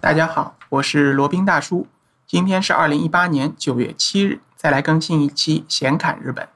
大家好，我是罗宾大叔。今天是二零一八年九月七日，再来更新一期闲侃日本。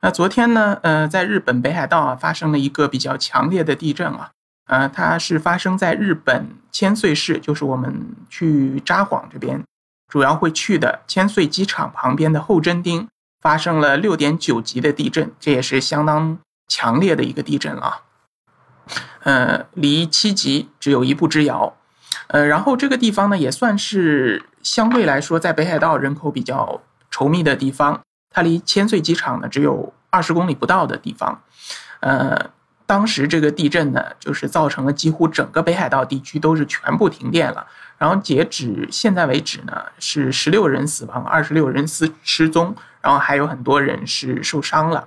那昨天呢，呃，在日本北海道啊发生了一个比较强烈的地震啊，呃，它是发生在日本千岁市，就是我们去札幌这边主要会去的千岁机场旁边的后真町，发生了六点九级的地震，这也是相当强烈的一个地震了。呃，离七级只有一步之遥。呃，然后这个地方呢，也算是相对来说在北海道人口比较稠密的地方。它离千岁机场呢只有二十公里不到的地方。呃，当时这个地震呢，就是造成了几乎整个北海道地区都是全部停电了。然后截止现在为止呢，是十六人死亡，二十六人失失踪，然后还有很多人是受伤了。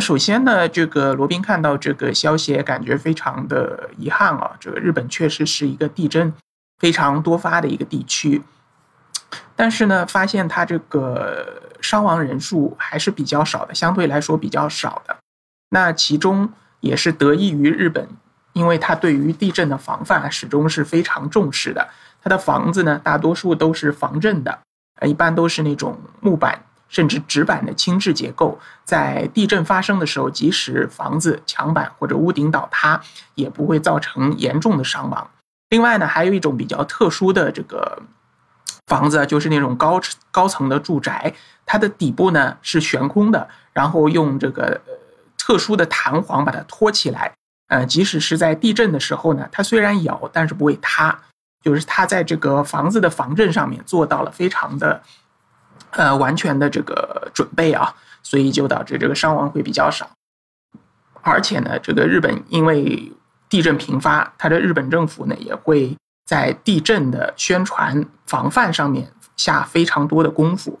首先呢，这个罗宾看到这个消息，感觉非常的遗憾啊。这个日本确实是一个地震非常多发的一个地区，但是呢，发现它这个伤亡人数还是比较少的，相对来说比较少的。那其中也是得益于日本，因为它对于地震的防范始终是非常重视的。它的房子呢，大多数都是防震的，一般都是那种木板。甚至纸板的轻质结构，在地震发生的时候，即使房子墙板或者屋顶倒塌，也不会造成严重的伤亡。另外呢，还有一种比较特殊的这个房子，就是那种高高层的住宅，它的底部呢是悬空的，然后用这个特殊的弹簧把它托起来。呃，即使是在地震的时候呢，它虽然摇，但是不会塌，就是它在这个房子的防震上面做到了非常的。呃，完全的这个准备啊，所以就导致这个伤亡会比较少。而且呢，这个日本因为地震频发，它的日本政府呢也会在地震的宣传防范上面下非常多的功夫。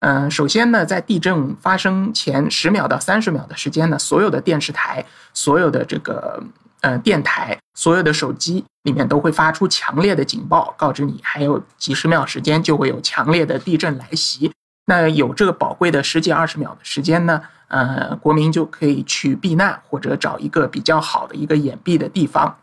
嗯，首先呢，在地震发生前十秒到三十秒的时间呢，所有的电视台、所有的这个呃电台、所有的手机。里面都会发出强烈的警报，告知你还有几十秒时间就会有强烈的地震来袭。那有这个宝贵的十几二十秒的时间呢，呃，国民就可以去避难或者找一个比较好的一个掩蔽的地方。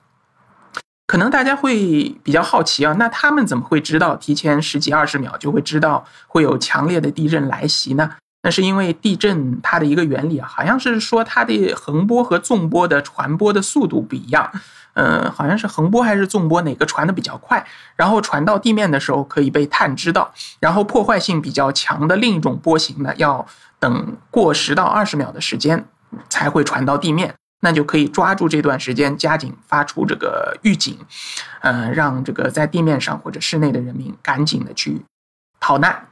可能大家会比较好奇啊，那他们怎么会知道提前十几二十秒就会知道会有强烈的地震来袭呢？那是因为地震它的一个原理啊，好像是说它的横波和纵波的传播的速度不一样。嗯，好像是横波还是纵波，哪个传的比较快？然后传到地面的时候可以被探知到，然后破坏性比较强的另一种波形呢，要等过十到二十秒的时间才会传到地面，那就可以抓住这段时间加紧发出这个预警，嗯，让这个在地面上或者室内的人民赶紧的去逃难。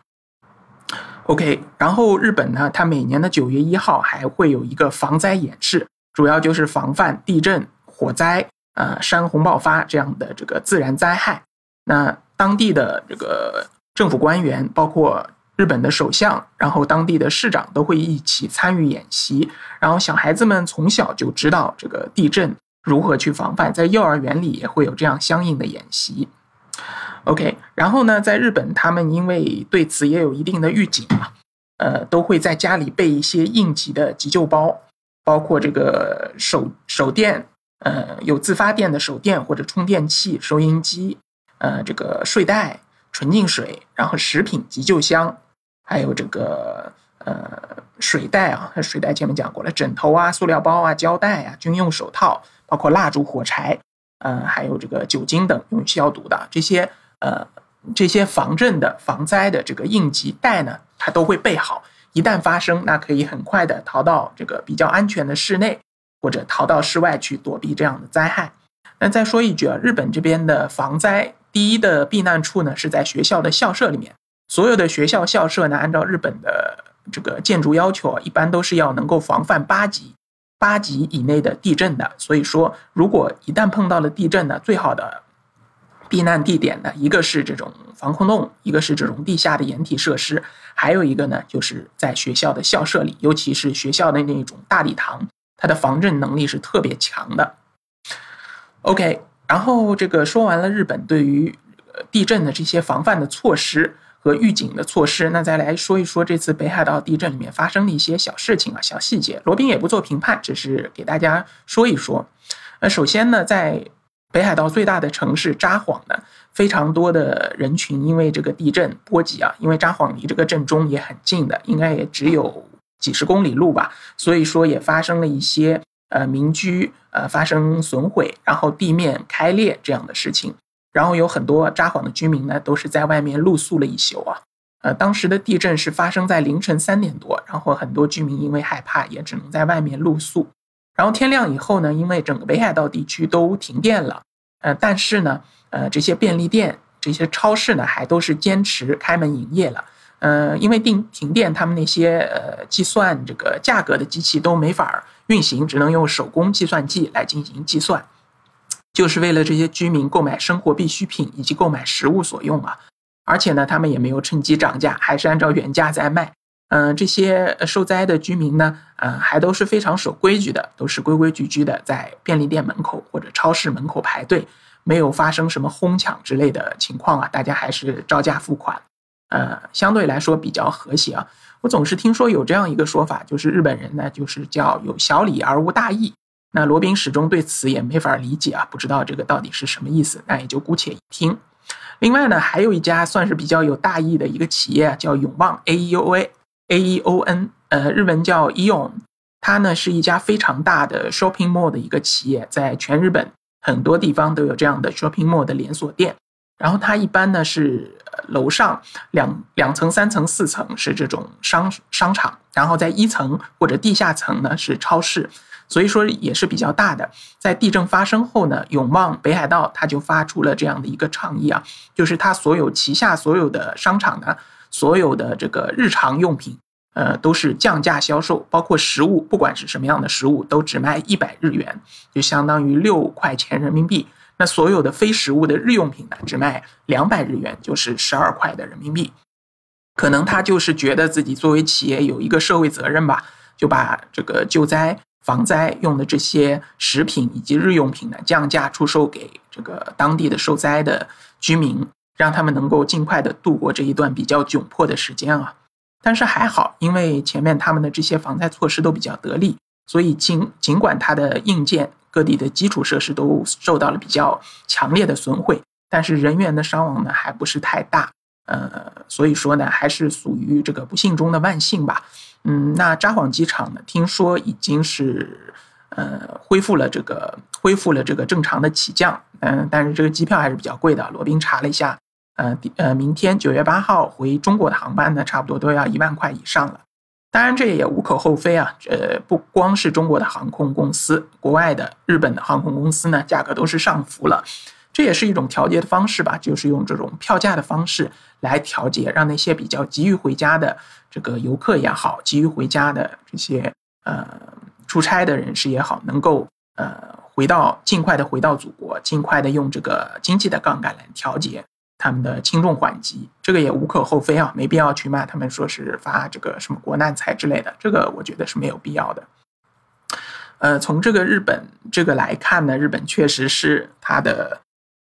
OK，然后日本呢，它每年的九月一号还会有一个防灾演示，主要就是防范地震、火灾。呃，山洪爆发这样的这个自然灾害，那当地的这个政府官员，包括日本的首相，然后当地的市长都会一起参与演习。然后小孩子们从小就知道这个地震如何去防范，在幼儿园里也会有这样相应的演习。OK，然后呢，在日本，他们因为对此也有一定的预警嘛，呃，都会在家里备一些应急的急救包，包括这个手手电。呃，有自发电的手电或者充电器、收音机，呃，这个睡袋、纯净水，然后食品急救箱，还有这个呃水袋啊，水袋前面讲过了，枕头啊、塑料包啊、胶带啊、军用手套，包括蜡烛、火柴，呃，还有这个酒精等用于消毒的这些呃这些防震的、防灾的这个应急袋呢，它都会备好，一旦发生，那可以很快的逃到这个比较安全的室内。或者逃到室外去躲避这样的灾害。那再说一句啊，日本这边的防灾第一的避难处呢是在学校的校舍里面。所有的学校校舍呢，按照日本的这个建筑要求啊，一般都是要能够防范八级、八级以内的地震的。所以说，如果一旦碰到了地震呢，最好的避难地点呢，一个是这种防空洞，一个是这种地下的掩体设施，还有一个呢，就是在学校的校舍里，尤其是学校的那种大礼堂。它的防震能力是特别强的。OK，然后这个说完了日本对于地震的这些防范的措施和预警的措施，那再来说一说这次北海道地震里面发生的一些小事情啊、小细节。罗宾也不做评判，只是给大家说一说。那首先呢，在北海道最大的城市札幌呢，非常多的人群因为这个地震波及啊，因为札幌离这个震中也很近的，应该也只有几十公里路吧，所以说也发生了一些呃民居呃发生损毁，然后地面开裂这样的事情，然后有很多札幌的居民呢都是在外面露宿了一宿啊，呃，当时的地震是发生在凌晨三点多，然后很多居民因为害怕也只能在外面露宿。然后天亮以后呢，因为整个北海道地区都停电了，呃，但是呢，呃，这些便利店、这些超市呢，还都是坚持开门营业了。呃，因为停停电，他们那些呃计算这个价格的机器都没法运行，只能用手工计算器来进行计算，就是为了这些居民购买生活必需品以及购买食物所用啊。而且呢，他们也没有趁机涨价，还是按照原价在卖。嗯，这些受灾的居民呢，嗯，还都是非常守规矩的，都是规规矩矩的在便利店门口或者超市门口排队，没有发生什么哄抢之类的情况啊，大家还是照价付款，呃，相对来说比较和谐啊。我总是听说有这样一个说法，就是日本人呢，就是叫有小礼而无大义。那罗宾始终对此也没法理解啊，不知道这个到底是什么意思，那也就姑且一听。另外呢，还有一家算是比较有大义的一个企业，叫永旺 A E U A A E O N，呃，日文叫 Eon，它呢是一家非常大的 shopping mall 的一个企业，在全日本很多地方都有这样的 shopping mall 的连锁店。然后它一般呢是楼上两两层、三层、四层是这种商商场，然后在一层或者地下层呢是超市，所以说也是比较大的。在地震发生后呢，永旺北海道它就发出了这样的一个倡议啊，就是它所有旗下所有的商场呢。所有的这个日常用品，呃，都是降价销售，包括食物，不管是什么样的食物，都只卖一百日元，就相当于六块钱人民币。那所有的非食物的日用品呢，只卖两百日元，就是十二块的人民币。可能他就是觉得自己作为企业有一个社会责任吧，就把这个救灾防灾用的这些食品以及日用品呢，降价出售给这个当地的受灾的居民。让他们能够尽快的度过这一段比较窘迫的时间啊！但是还好，因为前面他们的这些防灾措施都比较得力，所以尽尽管它的硬件、各地的基础设施都受到了比较强烈的损毁，但是人员的伤亡呢还不是太大。呃，所以说呢，还是属于这个不幸中的万幸吧。嗯，那札幌机场呢，听说已经是呃恢复了这个恢复了这个正常的起降。嗯，但是这个机票还是比较贵的。罗宾查了一下。呃，呃，明天九月八号回中国的航班呢，差不多都要一万块以上了。当然，这也无可厚非啊。呃，不光是中国的航空公司，国外的日本的航空公司呢，价格都是上浮了。这也是一种调节的方式吧，就是用这种票价的方式来调节，让那些比较急于回家的这个游客也好，急于回家的这些呃出差的人士也好，能够呃回到尽快的回到祖国，尽快的用这个经济的杠杆来调节。他们的轻重缓急，这个也无可厚非啊，没必要去骂他们，说是发这个什么国难财之类的，这个我觉得是没有必要的。呃，从这个日本这个来看呢，日本确实是它的，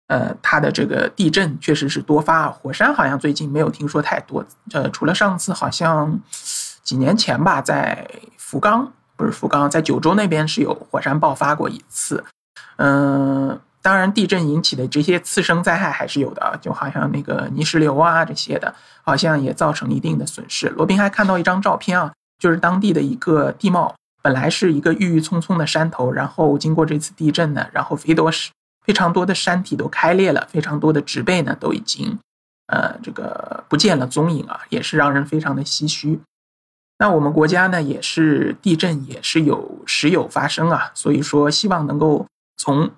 呃，它的这个地震确实是多发，火山好像最近没有听说太多，呃，除了上次好像几年前吧，在福冈不是福冈，在九州那边是有火山爆发过一次，嗯。当然，地震引起的这些次生灾害还是有的，就好像那个泥石流啊这些的，好像也造成一定的损失。罗宾还看到一张照片啊，就是当地的一个地貌，本来是一个郁郁葱葱的山头，然后经过这次地震呢，然后非多是非常多的山体都开裂了，非常多的植被呢都已经呃这个不见了踪影啊，也是让人非常的唏嘘。那我们国家呢，也是地震也是有时有发生啊，所以说希望能够从。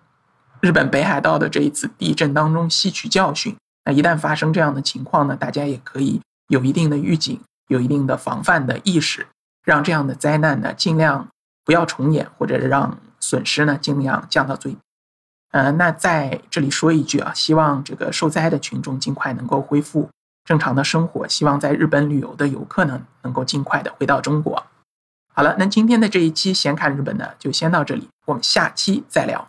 日本北海道的这一次地震当中吸取教训，那一旦发生这样的情况呢，大家也可以有一定的预警，有一定的防范的意识，让这样的灾难呢尽量不要重演，或者让损失呢尽量降到最低。呃，那在这里说一句啊，希望这个受灾的群众尽快能够恢复正常的生活，希望在日本旅游的游客呢能够尽快的回到中国。好了，那今天的这一期闲侃日本呢就先到这里，我们下期再聊。